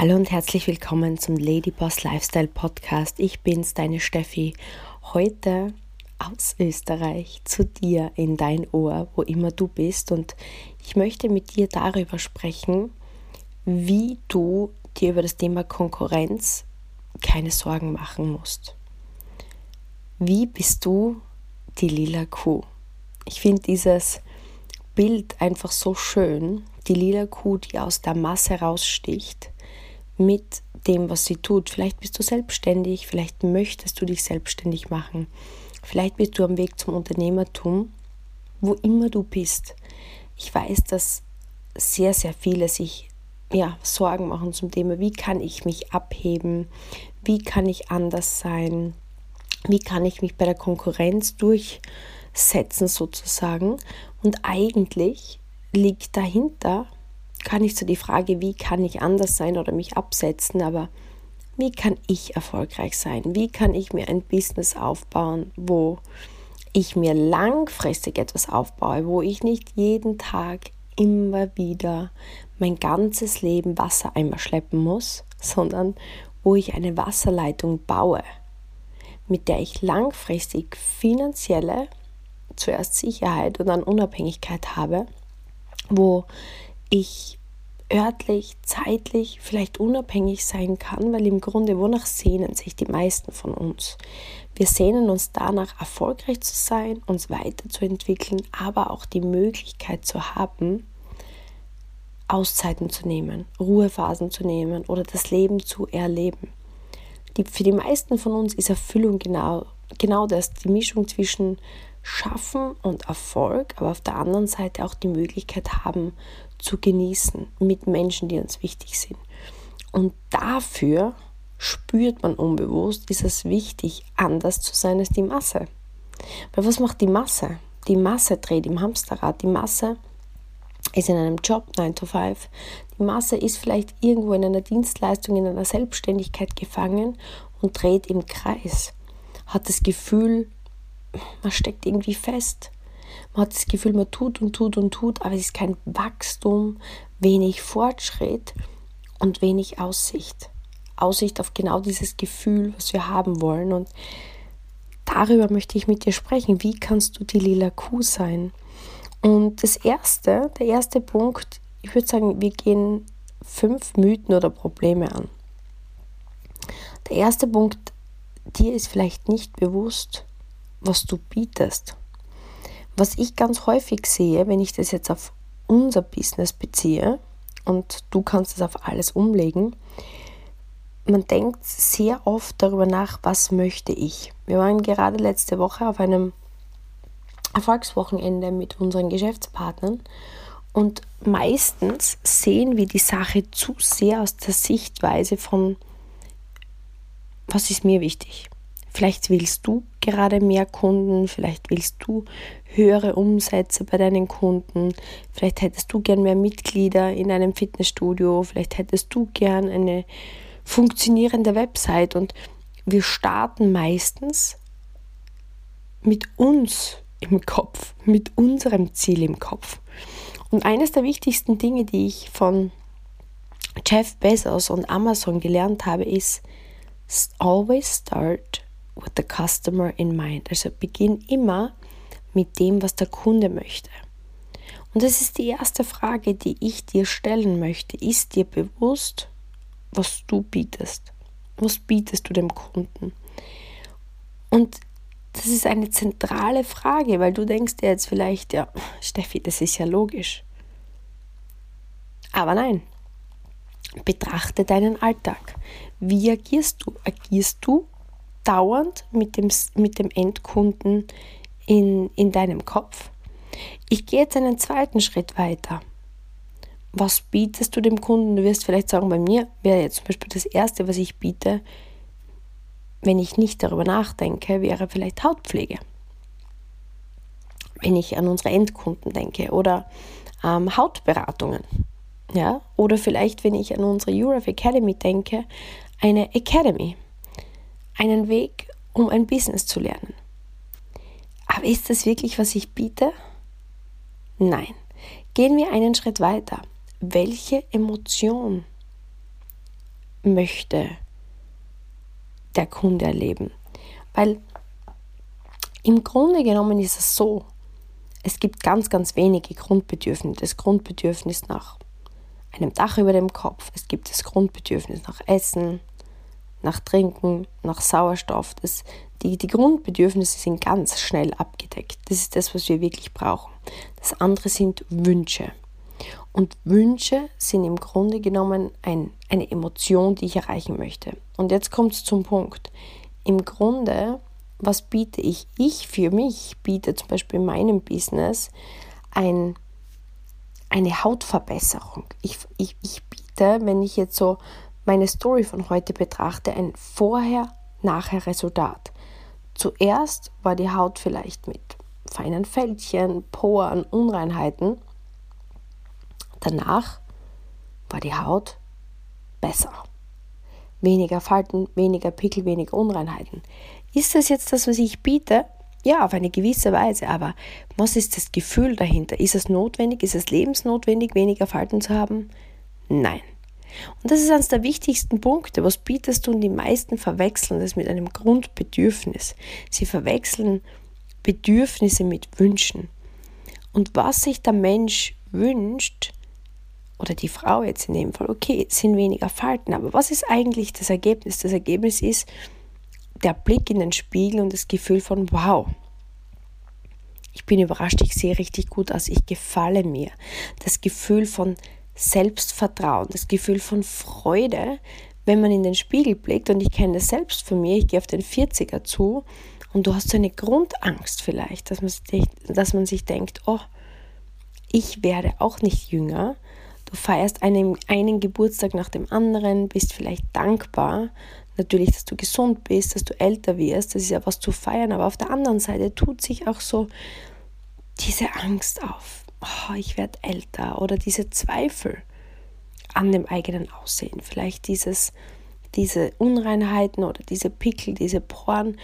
Hallo und herzlich willkommen zum Ladyboss Lifestyle Podcast. Ich bin's, deine Steffi. Heute aus Österreich zu dir in dein Ohr, wo immer du bist. Und ich möchte mit dir darüber sprechen, wie du dir über das Thema Konkurrenz keine Sorgen machen musst. Wie bist du die lila Kuh? Ich finde dieses Bild einfach so schön. Die lila Kuh, die aus der Masse raussticht mit dem, was sie tut. Vielleicht bist du selbstständig, vielleicht möchtest du dich selbstständig machen, vielleicht bist du am Weg zum Unternehmertum, wo immer du bist. Ich weiß, dass sehr, sehr viele sich ja, Sorgen machen zum Thema, wie kann ich mich abheben, wie kann ich anders sein, wie kann ich mich bei der Konkurrenz durchsetzen sozusagen. Und eigentlich liegt dahinter gar nicht so die Frage, wie kann ich anders sein oder mich absetzen, aber wie kann ich erfolgreich sein? Wie kann ich mir ein Business aufbauen, wo ich mir langfristig etwas aufbaue, wo ich nicht jeden Tag immer wieder mein ganzes Leben Wassereimer schleppen muss, sondern wo ich eine Wasserleitung baue, mit der ich langfristig finanzielle, zuerst Sicherheit und dann Unabhängigkeit habe, wo ich örtlich, zeitlich vielleicht unabhängig sein kann, weil im Grunde wonach sehnen sich die meisten von uns? Wir sehnen uns danach, erfolgreich zu sein, uns weiterzuentwickeln, aber auch die Möglichkeit zu haben, Auszeiten zu nehmen, Ruhephasen zu nehmen oder das Leben zu erleben. Die, für die meisten von uns ist Erfüllung genau, genau das, die Mischung zwischen Schaffen und Erfolg, aber auf der anderen Seite auch die Möglichkeit haben, zu genießen mit Menschen, die uns wichtig sind. Und dafür spürt man unbewusst, ist es wichtig, anders zu sein als die Masse. Weil was macht die Masse? Die Masse dreht im Hamsterrad. Die Masse ist in einem Job 9 to 5. Die Masse ist vielleicht irgendwo in einer Dienstleistung, in einer Selbstständigkeit gefangen und dreht im Kreis. Hat das Gefühl, man steckt irgendwie fest. Man hat das Gefühl, man tut und tut und tut, aber es ist kein Wachstum, wenig Fortschritt und wenig Aussicht. Aussicht auf genau dieses Gefühl, was wir haben wollen. Und darüber möchte ich mit dir sprechen. Wie kannst du die lila Kuh sein? Und das erste, der erste Punkt, ich würde sagen, wir gehen fünf Mythen oder Probleme an. Der erste Punkt, dir ist vielleicht nicht bewusst, was du bietest. Was ich ganz häufig sehe, wenn ich das jetzt auf unser Business beziehe, und du kannst es auf alles umlegen, man denkt sehr oft darüber nach, was möchte ich. Wir waren gerade letzte Woche auf einem Erfolgswochenende mit unseren Geschäftspartnern und meistens sehen wir die Sache zu sehr aus der Sichtweise von, was ist mir wichtig? Vielleicht willst du gerade mehr Kunden, vielleicht willst du höhere Umsätze bei deinen Kunden, vielleicht hättest du gern mehr Mitglieder in einem Fitnessstudio, vielleicht hättest du gern eine funktionierende Website. Und wir starten meistens mit uns im Kopf, mit unserem Ziel im Kopf. Und eines der wichtigsten Dinge, die ich von Jeff Bezos und Amazon gelernt habe, ist, always start with the customer in mind. Also beginn immer mit dem, was der Kunde möchte. Und das ist die erste Frage, die ich dir stellen möchte. Ist dir bewusst, was du bietest? Was bietest du dem Kunden? Und das ist eine zentrale Frage, weil du denkst dir jetzt vielleicht, ja, Steffi, das ist ja logisch. Aber nein, betrachte deinen Alltag. Wie agierst du? Agierst du dauernd mit dem, mit dem Endkunden in, in deinem Kopf. Ich gehe jetzt einen zweiten Schritt weiter. Was bietest du dem Kunden? Du wirst vielleicht sagen, bei mir wäre jetzt zum Beispiel das Erste, was ich biete, wenn ich nicht darüber nachdenke, wäre vielleicht Hautpflege. Wenn ich an unsere Endkunden denke oder ähm, Hautberatungen. Ja? Oder vielleicht, wenn ich an unsere Europe Academy denke, eine Academy einen Weg, um ein Business zu lernen. Aber ist das wirklich, was ich biete? Nein. Gehen wir einen Schritt weiter. Welche Emotion möchte der Kunde erleben? Weil im Grunde genommen ist es so, es gibt ganz, ganz wenige Grundbedürfnisse. Das Grundbedürfnis nach einem Dach über dem Kopf, es gibt das Grundbedürfnis nach Essen, nach Trinken, nach Sauerstoff. Das, die, die Grundbedürfnisse sind ganz schnell abgedeckt. Das ist das, was wir wirklich brauchen. Das andere sind Wünsche. Und Wünsche sind im Grunde genommen ein, eine Emotion, die ich erreichen möchte. Und jetzt kommt es zum Punkt. Im Grunde was biete ich? Ich für mich biete zum Beispiel in meinem Business ein, eine Hautverbesserung. Ich, ich, ich biete, wenn ich jetzt so meine Story von heute betrachte, ein Vorher-Nachher-Resultat. Zuerst war die Haut vielleicht mit feinen Fältchen, Poren, Unreinheiten. Danach war die Haut besser. Weniger Falten, weniger Pickel, weniger Unreinheiten. Ist das jetzt das, was ich biete? Ja, auf eine gewisse Weise, aber was ist das Gefühl dahinter? Ist es notwendig? Ist es lebensnotwendig, weniger Falten zu haben? Nein. Und das ist eines der wichtigsten Punkte. Was bietest du? Und die meisten verwechseln das mit einem Grundbedürfnis. Sie verwechseln Bedürfnisse mit Wünschen. Und was sich der Mensch wünscht, oder die Frau jetzt in dem Fall, okay, sind weniger Falten, aber was ist eigentlich das Ergebnis? Das Ergebnis ist, der Blick in den Spiegel und das Gefühl von, wow, ich bin überrascht, ich sehe richtig gut aus, ich gefalle mir. Das Gefühl von Selbstvertrauen, das Gefühl von Freude, wenn man in den Spiegel blickt. Und ich kenne das selbst von mir, ich gehe auf den 40er zu und du hast so eine Grundangst vielleicht, dass man, sich, dass man sich denkt, oh, ich werde auch nicht jünger. Du feierst einen, einen Geburtstag nach dem anderen, bist vielleicht dankbar natürlich, dass du gesund bist, dass du älter wirst, das ist ja was zu feiern, aber auf der anderen Seite tut sich auch so diese Angst auf, oh, ich werde älter oder diese Zweifel an dem eigenen Aussehen, vielleicht dieses, diese Unreinheiten oder diese Pickel, diese Poren,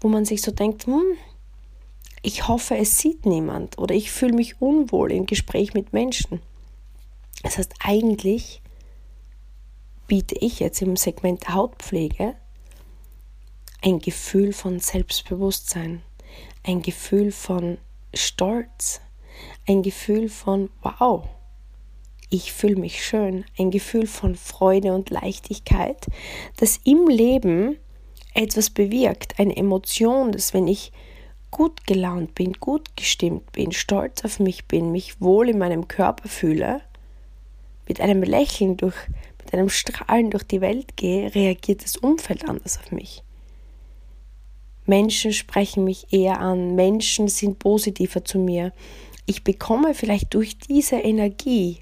wo man sich so denkt, hm, ich hoffe, es sieht niemand oder ich fühle mich unwohl im Gespräch mit Menschen. Das heißt, eigentlich biete ich jetzt im Segment Hautpflege ein Gefühl von Selbstbewusstsein, ein Gefühl von Stolz, ein Gefühl von Wow, ich fühle mich schön, ein Gefühl von Freude und Leichtigkeit, das im Leben etwas bewirkt, eine Emotion, dass wenn ich gut gelaunt bin, gut gestimmt bin, stolz auf mich bin, mich wohl in meinem Körper fühle, mit einem Lächeln durch mit einem Strahlen durch die Welt gehe, reagiert das Umfeld anders auf mich. Menschen sprechen mich eher an, Menschen sind positiver zu mir. Ich bekomme vielleicht durch diese Energie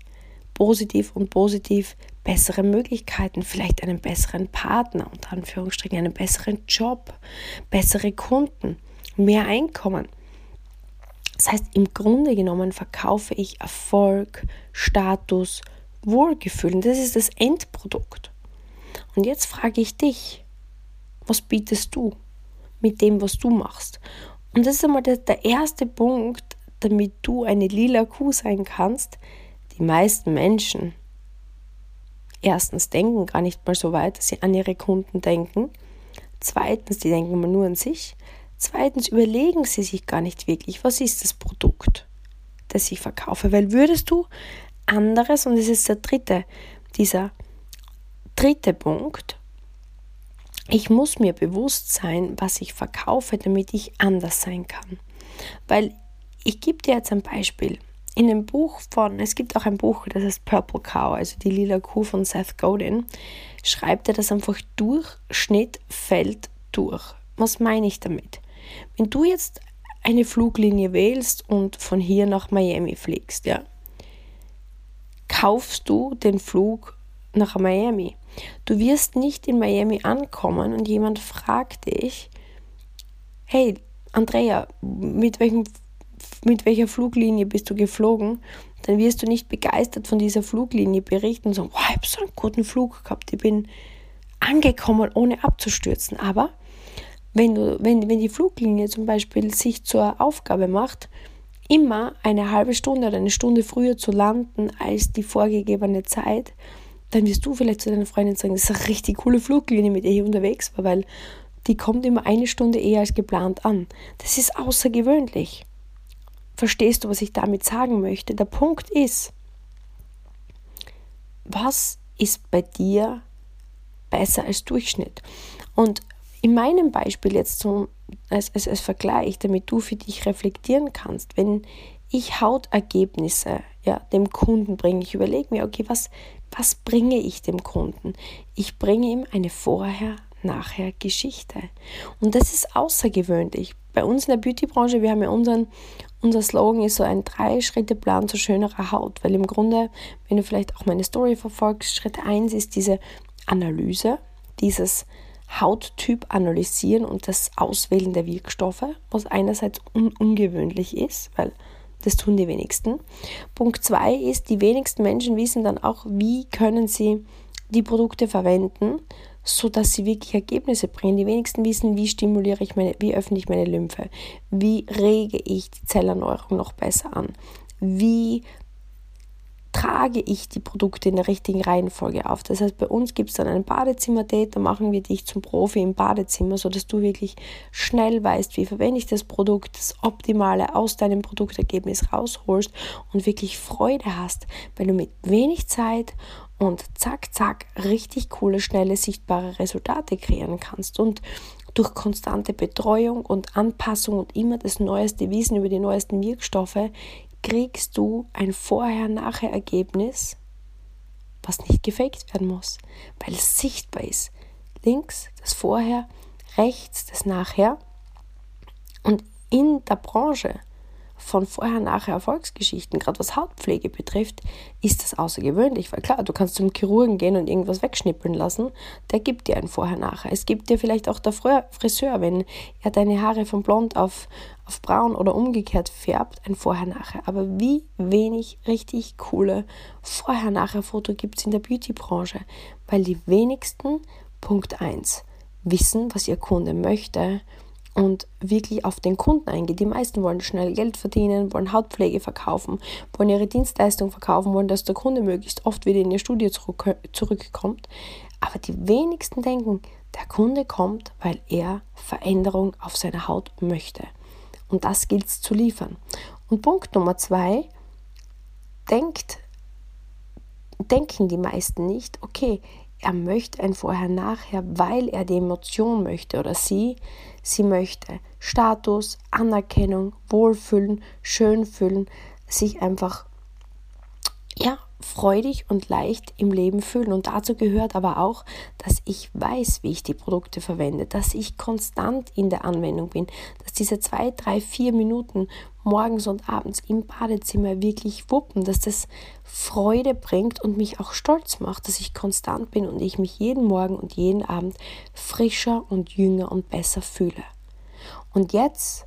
positiv und positiv bessere Möglichkeiten, vielleicht einen besseren Partner, unter Anführungsstrichen, einen besseren Job, bessere Kunden, mehr Einkommen. Das heißt, im Grunde genommen verkaufe ich Erfolg, Status, Wohlgefühl. Und das ist das Endprodukt. Und jetzt frage ich dich, was bietest du mit dem, was du machst? Und das ist einmal der, der erste Punkt, damit du eine lila Kuh sein kannst. Die meisten Menschen erstens denken gar nicht mal so weit, dass sie an ihre Kunden denken. Zweitens, die denken mal nur an sich. Zweitens überlegen sie sich gar nicht wirklich, was ist das Produkt, das ich verkaufe. Weil würdest du anderes und es ist der dritte, dieser dritte Punkt. Ich muss mir bewusst sein, was ich verkaufe, damit ich anders sein kann. Weil ich gebe dir jetzt ein Beispiel. In dem Buch von, es gibt auch ein Buch, das heißt Purple Cow, also die lila Kuh von Seth Godin, schreibt er das einfach Durchschnitt fällt durch. Was meine ich damit? Wenn du jetzt eine Fluglinie wählst und von hier nach Miami fliegst, ja, kaufst du den Flug nach Miami. Du wirst nicht in Miami ankommen und jemand fragt dich, hey Andrea, mit, welchem, mit welcher Fluglinie bist du geflogen? Dann wirst du nicht begeistert von dieser Fluglinie berichten und sagen, wow, ich habe so einen guten Flug gehabt, ich bin angekommen, ohne abzustürzen. Aber wenn, du, wenn, wenn die Fluglinie zum Beispiel sich zur Aufgabe macht, immer eine halbe Stunde oder eine Stunde früher zu landen als die vorgegebene Zeit, dann wirst du vielleicht zu deiner Freundin sagen, das ist eine richtig coole Fluglinie, mit der ich unterwegs war, weil die kommt immer eine Stunde eher als geplant an. Das ist außergewöhnlich. Verstehst du, was ich damit sagen möchte? Der Punkt ist, was ist bei dir besser als Durchschnitt? Und in meinem Beispiel jetzt zum, als, als, als Vergleich, damit du für dich reflektieren kannst, wenn ich Hautergebnisse ja, dem Kunden bringe, ich überlege mir, okay, was, was bringe ich dem Kunden? Ich bringe ihm eine Vorher- nachher Geschichte. Und das ist außergewöhnlich. Bei uns in der Beautybranche, wir haben ja unseren, unser Slogan ist so ein Drei-Schritte-Plan zu schönerer Haut, weil im Grunde, wenn du vielleicht auch meine Story verfolgst, Schritt 1 ist diese Analyse, dieses Hauttyp analysieren und das Auswählen der Wirkstoffe, was einerseits un ungewöhnlich ist, weil das tun die wenigsten. Punkt 2 ist, die wenigsten Menschen wissen dann auch, wie können sie die Produkte verwenden, so dass sie wirklich Ergebnisse bringen. Die wenigsten wissen, wie stimuliere ich meine, wie öffne ich meine Lymphe, wie rege ich die Zellerneuerung noch besser an, wie trage ich die Produkte in der richtigen Reihenfolge auf. Das heißt, bei uns gibt es dann ein Badezimmer-Date, da machen wir dich zum Profi im Badezimmer, sodass du wirklich schnell weißt, wie verwende ich das Produkt, das Optimale aus deinem Produktergebnis rausholst und wirklich Freude hast, weil du mit wenig Zeit und zack, zack, richtig coole, schnelle, sichtbare Resultate kreieren kannst. Und durch konstante Betreuung und Anpassung und immer das neueste Wissen über die neuesten Wirkstoffe kriegst du ein Vorher-Nachher-Ergebnis, was nicht gefaked werden muss, weil es sichtbar ist. Links das Vorher, rechts das Nachher. Und in der Branche von vorher-nachher Erfolgsgeschichten, gerade was Hautpflege betrifft, ist das außergewöhnlich. Weil klar, du kannst zum Chirurgen gehen und irgendwas wegschnippeln lassen, der gibt dir ein Vorher-Nachher. Es gibt dir vielleicht auch der Friseur, wenn er deine Haare von blond auf, auf braun oder umgekehrt färbt, ein Vorher-Nachher. Aber wie wenig richtig coole Vorher-Nachher-Foto gibt es in der Beauty-Branche? Weil die wenigsten, Punkt 1, wissen, was ihr Kunde möchte und wirklich auf den Kunden eingeht. Die meisten wollen schnell Geld verdienen, wollen Hautpflege verkaufen, wollen ihre Dienstleistung verkaufen, wollen, dass der Kunde möglichst oft wieder in ihr Studio zurück, zurückkommt. Aber die wenigsten denken, der Kunde kommt, weil er Veränderung auf seiner Haut möchte. Und das gilt es zu liefern. Und Punkt Nummer zwei, denkt, denken die meisten nicht, okay, er möchte ein Vorher-Nachher, weil er die Emotion möchte oder sie, sie möchte Status, Anerkennung, Wohlfühlen, Schönfühlen, sich einfach ja, freudig und leicht im Leben fühlen. Und dazu gehört aber auch, dass ich weiß, wie ich die Produkte verwende, dass ich konstant in der Anwendung bin, dass diese zwei, drei, vier Minuten morgens und abends im Badezimmer wirklich wuppen, dass das Freude bringt und mich auch stolz macht, dass ich konstant bin und ich mich jeden Morgen und jeden Abend frischer und jünger und besser fühle. Und jetzt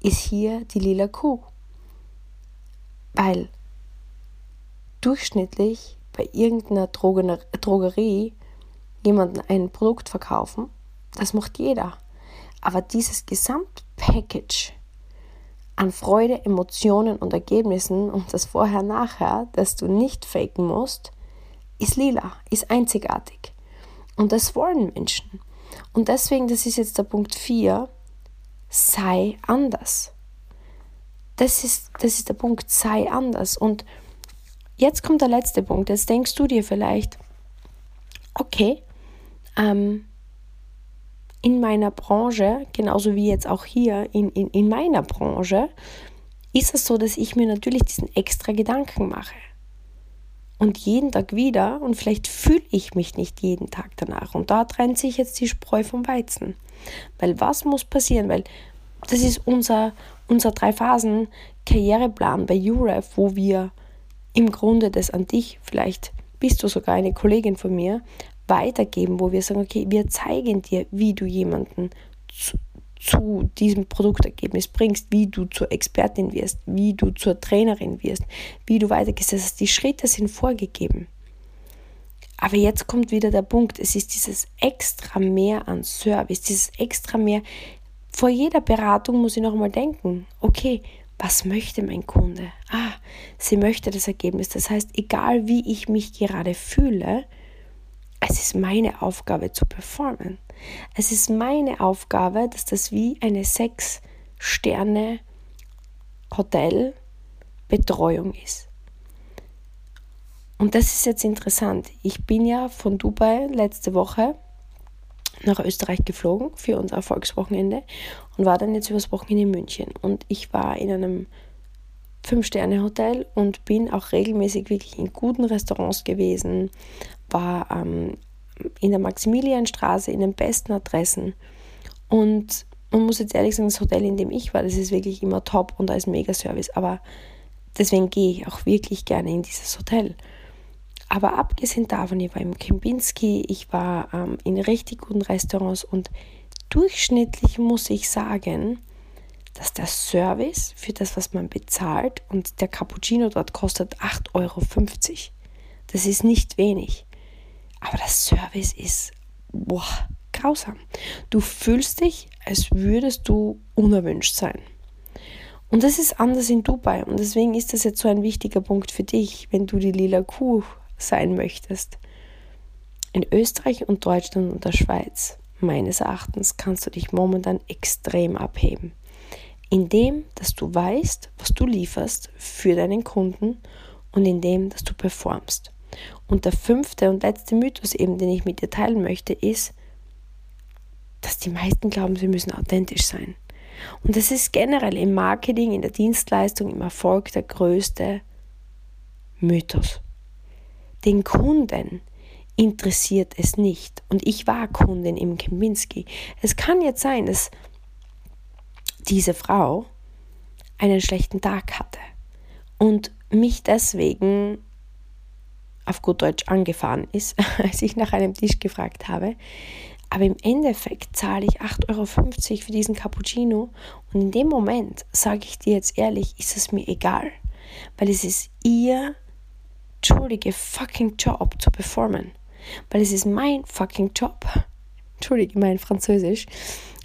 ist hier die lila Kuh. Weil durchschnittlich bei irgendeiner Drogerie jemanden ein Produkt verkaufen, das macht jeder. Aber dieses Gesamtpackage an Freude, Emotionen und Ergebnissen und das Vorher-Nachher, das du nicht faken musst, ist lila, ist einzigartig. Und das wollen Menschen. Und deswegen, das ist jetzt der Punkt 4, sei anders. Das ist, das ist der Punkt, sei anders. Und Jetzt kommt der letzte Punkt. Jetzt denkst du dir vielleicht, okay, ähm, in meiner Branche, genauso wie jetzt auch hier in, in, in meiner Branche, ist es so, dass ich mir natürlich diesen extra Gedanken mache. Und jeden Tag wieder, und vielleicht fühle ich mich nicht jeden Tag danach. Und da trennt sich jetzt die Spreu vom Weizen. Weil was muss passieren? Weil das ist unser, unser Drei-Phasen-Karriereplan bei UREF, wo wir im Grunde das an dich, vielleicht bist du sogar eine Kollegin von mir, weitergeben, wo wir sagen, okay, wir zeigen dir, wie du jemanden zu, zu diesem Produktergebnis bringst, wie du zur Expertin wirst, wie du zur Trainerin wirst, wie du weitergehst. Das heißt, die Schritte sind vorgegeben. Aber jetzt kommt wieder der Punkt, es ist dieses extra mehr an Service, dieses extra mehr. Vor jeder Beratung muss ich noch einmal denken, okay, Was möchte mein Kunde? Ah, sie möchte das Ergebnis. Das heißt, egal wie ich mich gerade fühle, es ist meine Aufgabe zu performen. Es ist meine Aufgabe, dass das wie eine sechs Sterne Hotel Betreuung ist. Und das ist jetzt interessant. Ich bin ja von Dubai letzte Woche nach Österreich geflogen für unser Erfolgswochenende und war dann jetzt übers Wochenende in München. Und ich war in einem Fünf-Sterne-Hotel und bin auch regelmäßig wirklich in guten Restaurants gewesen, war ähm, in der Maximilianstraße in den besten Adressen. Und man muss jetzt ehrlich sagen, das Hotel, in dem ich war, das ist wirklich immer top und da ist mega Service. Aber deswegen gehe ich auch wirklich gerne in dieses Hotel. Aber abgesehen davon, ich war im Kempinski, ich war ähm, in richtig guten Restaurants und durchschnittlich muss ich sagen, dass der Service für das, was man bezahlt, und der Cappuccino dort kostet 8,50 Euro. Das ist nicht wenig. Aber der Service ist boah, grausam. Du fühlst dich, als würdest du unerwünscht sein. Und das ist anders in Dubai. Und deswegen ist das jetzt so ein wichtiger Punkt für dich, wenn du die lila Kuh sein möchtest. In Österreich und Deutschland und der Schweiz, meines Erachtens, kannst du dich momentan extrem abheben. Indem, dass du weißt, was du lieferst für deinen Kunden und indem, dass du performst. Und der fünfte und letzte Mythos eben, den ich mit dir teilen möchte, ist, dass die meisten glauben, sie müssen authentisch sein. Und das ist generell im Marketing, in der Dienstleistung, im Erfolg der größte Mythos. Den Kunden interessiert es nicht. Und ich war Kundin im Kempinski. Es kann jetzt sein, dass diese Frau einen schlechten Tag hatte und mich deswegen auf gut Deutsch angefahren ist, als ich nach einem Tisch gefragt habe. Aber im Endeffekt zahle ich 8,50 Euro für diesen Cappuccino und in dem Moment, sage ich dir jetzt ehrlich, ist es mir egal, weil es ist ihr entschuldige fucking Job zu performen. Weil es ist mein fucking Job, entschuldige mein Französisch,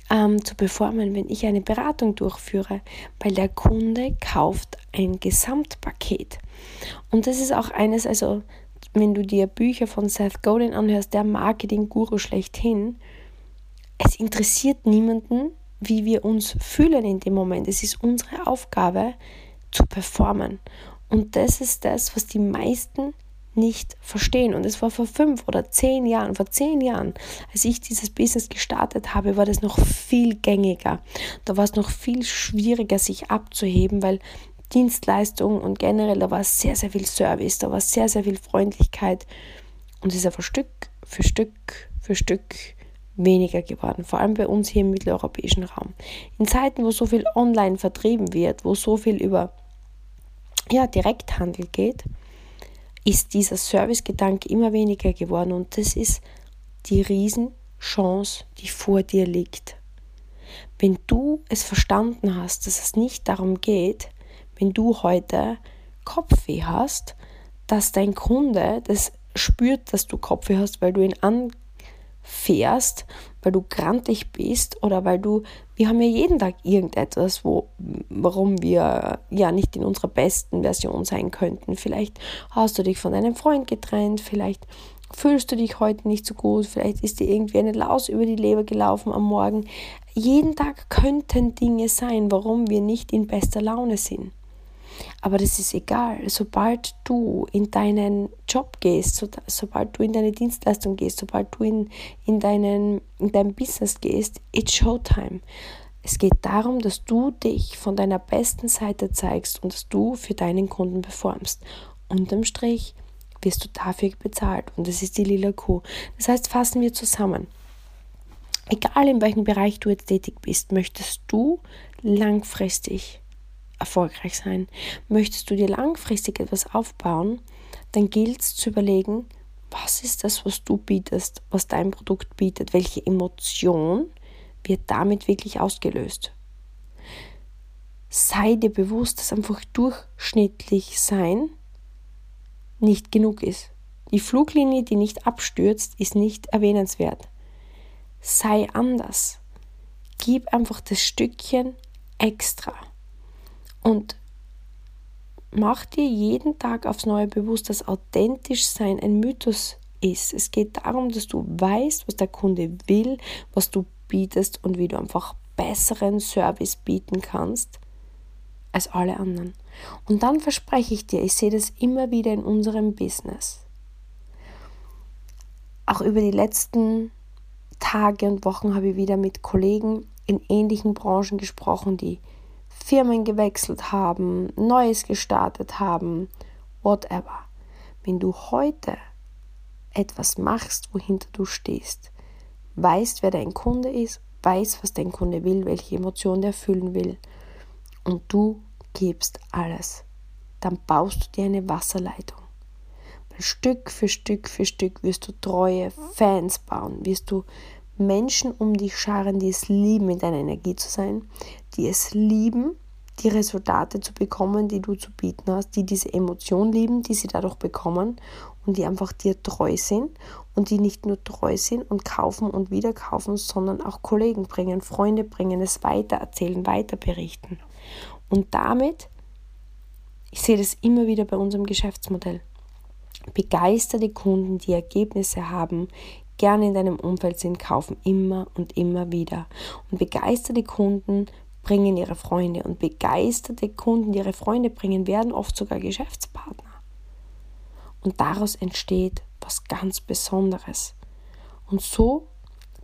ähm, zu performen, wenn ich eine Beratung durchführe, weil der Kunde kauft ein Gesamtpaket. Und das ist auch eines, also wenn du dir Bücher von Seth Godin anhörst, der Marketing-Guru schlechthin, es interessiert niemanden, wie wir uns fühlen in dem Moment. Es ist unsere Aufgabe zu performen. Und das ist das, was die meisten nicht verstehen. Und es war vor fünf oder zehn Jahren, vor zehn Jahren, als ich dieses Business gestartet habe, war das noch viel gängiger. Da war es noch viel schwieriger, sich abzuheben, weil Dienstleistungen und generell, da war sehr, sehr viel Service, da war sehr, sehr viel Freundlichkeit. Und es ist einfach Stück für Stück für Stück weniger geworden, vor allem bei uns hier im mitteleuropäischen Raum. In Zeiten, wo so viel online vertrieben wird, wo so viel über ja, Direkthandel geht, ist dieser Servicegedanke immer weniger geworden und das ist die Riesenchance, die vor dir liegt. Wenn du es verstanden hast, dass es nicht darum geht, wenn du heute Kopfweh hast, dass dein Kunde das spürt, dass du Kopfweh hast, weil du ihn anfährst weil du grantig bist oder weil du, wir haben ja jeden Tag irgendetwas, wo, warum wir ja nicht in unserer besten Version sein könnten. Vielleicht hast du dich von deinem Freund getrennt, vielleicht fühlst du dich heute nicht so gut, vielleicht ist dir irgendwie eine Laus über die Leber gelaufen am Morgen. Jeden Tag könnten Dinge sein, warum wir nicht in bester Laune sind. Aber das ist egal. Sobald du in deinen Job gehst, so, sobald du in deine Dienstleistung gehst, sobald du in, in, deinen, in dein Business gehst, it's Showtime. Es geht darum, dass du dich von deiner besten Seite zeigst und dass du für deinen Kunden performst. Unterm Strich wirst du dafür bezahlt und das ist die lila Kuh. Das heißt, fassen wir zusammen. Egal in welchem Bereich du jetzt tätig bist, möchtest du langfristig erfolgreich sein. Möchtest du dir langfristig etwas aufbauen, dann gilt es zu überlegen, was ist das, was du bietest, was dein Produkt bietet, welche Emotion wird damit wirklich ausgelöst. Sei dir bewusst, dass einfach durchschnittlich sein nicht genug ist. Die Fluglinie, die nicht abstürzt, ist nicht erwähnenswert. Sei anders. Gib einfach das Stückchen extra. Und mach dir jeden Tag aufs Neue bewusst, dass authentisch sein ein Mythos ist. Es geht darum, dass du weißt, was der Kunde will, was du bietest und wie du einfach besseren Service bieten kannst als alle anderen. Und dann verspreche ich dir, ich sehe das immer wieder in unserem Business. Auch über die letzten Tage und Wochen habe ich wieder mit Kollegen in ähnlichen Branchen gesprochen, die Firmen gewechselt haben, Neues gestartet haben, whatever. Wenn du heute etwas machst, wohinter du stehst, weißt, wer dein Kunde ist, weißt, was dein Kunde will, welche Emotionen er fühlen will und du gibst alles, dann baust du dir eine Wasserleitung. Weil Stück für Stück für Stück wirst du treue Fans bauen, wirst du Menschen um dich scharen, die es lieben, in deiner Energie zu sein, die es lieben, die Resultate zu bekommen, die du zu bieten hast, die diese Emotion lieben, die sie dadurch bekommen und die einfach dir treu sind und die nicht nur treu sind und kaufen und wieder kaufen, sondern auch Kollegen bringen, Freunde bringen, es weiter erzählen, weiter berichten. Und damit, ich sehe das immer wieder bei unserem Geschäftsmodell, begeisterte Kunden, die Ergebnisse haben, gerne in deinem Umfeld sind, kaufen immer und immer wieder. Und begeisterte Kunden bringen ihre Freunde und begeisterte Kunden, die ihre Freunde bringen, werden oft sogar Geschäftspartner. Und daraus entsteht was ganz Besonderes. Und so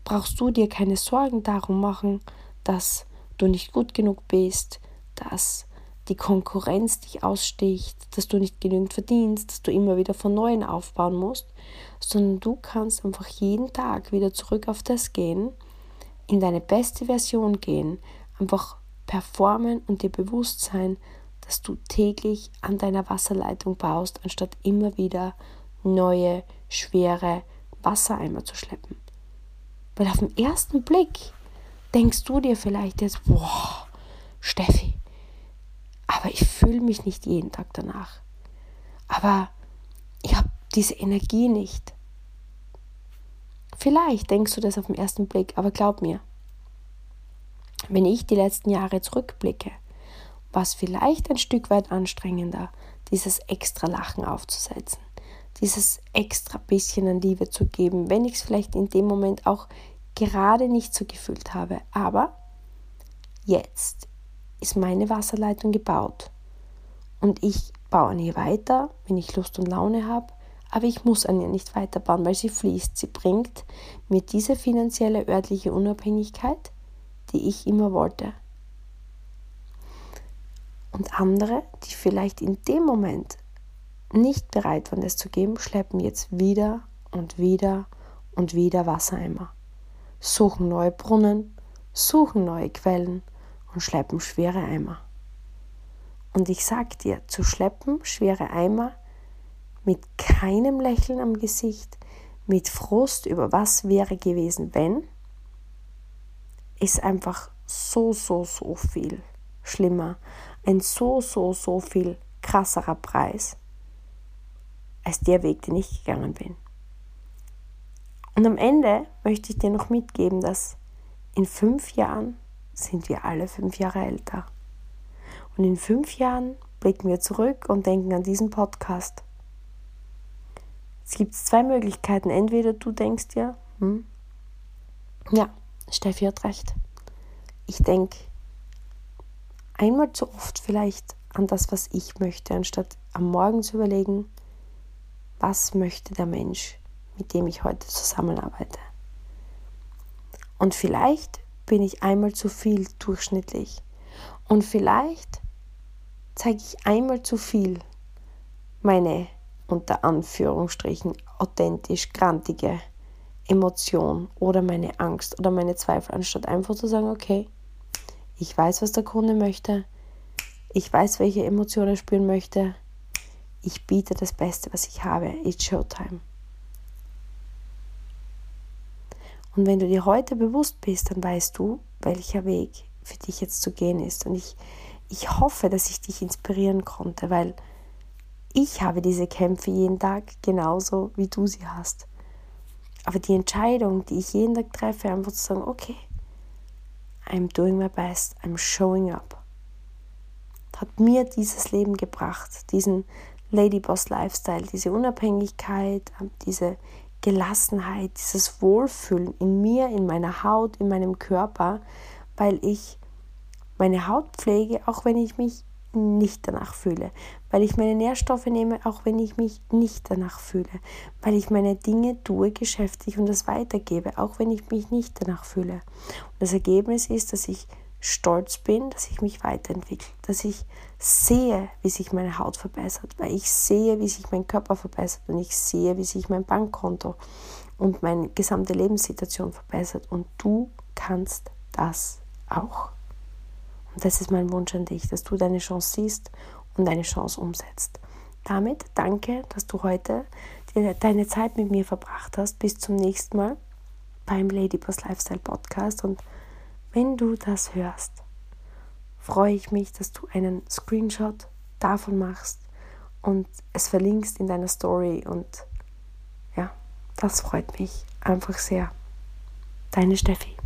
brauchst du dir keine Sorgen darum machen, dass du nicht gut genug bist, dass die Konkurrenz dich aussticht, dass du nicht genügend verdienst, dass du immer wieder von neuem aufbauen musst, sondern du kannst einfach jeden Tag wieder zurück auf das gehen, in deine beste Version gehen, einfach performen und dir bewusst sein, dass du täglich an deiner Wasserleitung baust, anstatt immer wieder neue, schwere Wassereimer zu schleppen. Weil auf den ersten Blick denkst du dir vielleicht jetzt, boah, Steffi, aber ich fühle mich nicht jeden Tag danach. Aber ich habe diese Energie nicht. Vielleicht denkst du das auf den ersten Blick, aber glaub mir, wenn ich die letzten Jahre zurückblicke, war es vielleicht ein Stück weit anstrengender, dieses extra Lachen aufzusetzen, dieses extra bisschen an Liebe zu geben, wenn ich es vielleicht in dem Moment auch gerade nicht so gefühlt habe. Aber jetzt ist meine Wasserleitung gebaut und ich baue an ihr weiter, wenn ich Lust und Laune habe, aber ich muss an ihr nicht weiterbauen, weil sie fließt. Sie bringt mir diese finanzielle örtliche Unabhängigkeit, die ich immer wollte. Und andere, die vielleicht in dem Moment nicht bereit waren, das zu geben, schleppen jetzt wieder und wieder und wieder Wassereimer, suchen neue Brunnen, suchen neue Quellen und schleppen schwere Eimer. Und ich sag dir, zu schleppen schwere Eimer mit keinem Lächeln am Gesicht, mit Frust über was wäre gewesen, wenn, ist einfach so, so, so viel schlimmer. Ein so, so, so viel krasserer Preis als der Weg, den ich gegangen bin. Und am Ende möchte ich dir noch mitgeben, dass in fünf Jahren sind wir alle fünf Jahre älter. Und in fünf Jahren blicken wir zurück und denken an diesen Podcast. Es gibt zwei Möglichkeiten. Entweder du denkst dir, hm, ja, Steffi hat recht. Ich denke einmal zu oft vielleicht an das, was ich möchte, anstatt am Morgen zu überlegen, was möchte der Mensch, mit dem ich heute zusammenarbeite. Und vielleicht bin ich einmal zu viel durchschnittlich. Und vielleicht zeige ich einmal zu viel meine unter Anführungsstrichen authentisch grantige Emotion oder meine Angst oder meine Zweifel, anstatt einfach zu sagen, okay, ich weiß, was der Kunde möchte, ich weiß, welche Emotionen er spüren möchte, ich biete das Beste, was ich habe, it's Showtime. Und wenn du dir heute bewusst bist, dann weißt du, welcher Weg für dich jetzt zu gehen ist. Und ich, ich hoffe, dass ich dich inspirieren konnte, weil ich habe diese Kämpfe jeden Tag genauso, wie du sie hast. Aber die Entscheidung, die ich jeden Tag treffe, einfach zu sagen, okay, I'm doing my best, I'm showing up. hat mir dieses Leben gebracht, diesen Ladyboss Lifestyle, diese Unabhängigkeit, diese Gelassenheit, dieses Wohlfühlen in mir, in meiner Haut, in meinem Körper, weil ich meine Haut pflege, auch wenn ich mich nicht danach fühle, weil ich meine Nährstoffe nehme, auch wenn ich mich nicht danach fühle, weil ich meine Dinge tue geschäftlich und das weitergebe, auch wenn ich mich nicht danach fühle. Und das Ergebnis ist, dass ich stolz bin, dass ich mich weiterentwickle, dass ich sehe, wie sich meine Haut verbessert, weil ich sehe, wie sich mein Körper verbessert und ich sehe, wie sich mein Bankkonto und meine gesamte Lebenssituation verbessert und du kannst das auch. Und das ist mein Wunsch an dich, dass du deine Chance siehst und deine Chance umsetzt. Damit danke, dass du heute deine Zeit mit mir verbracht hast. Bis zum nächsten Mal beim Ladyboss Lifestyle Podcast und wenn du das hörst, freue ich mich, dass du einen Screenshot davon machst und es verlinkst in deiner Story und ja, das freut mich einfach sehr. Deine Steffi.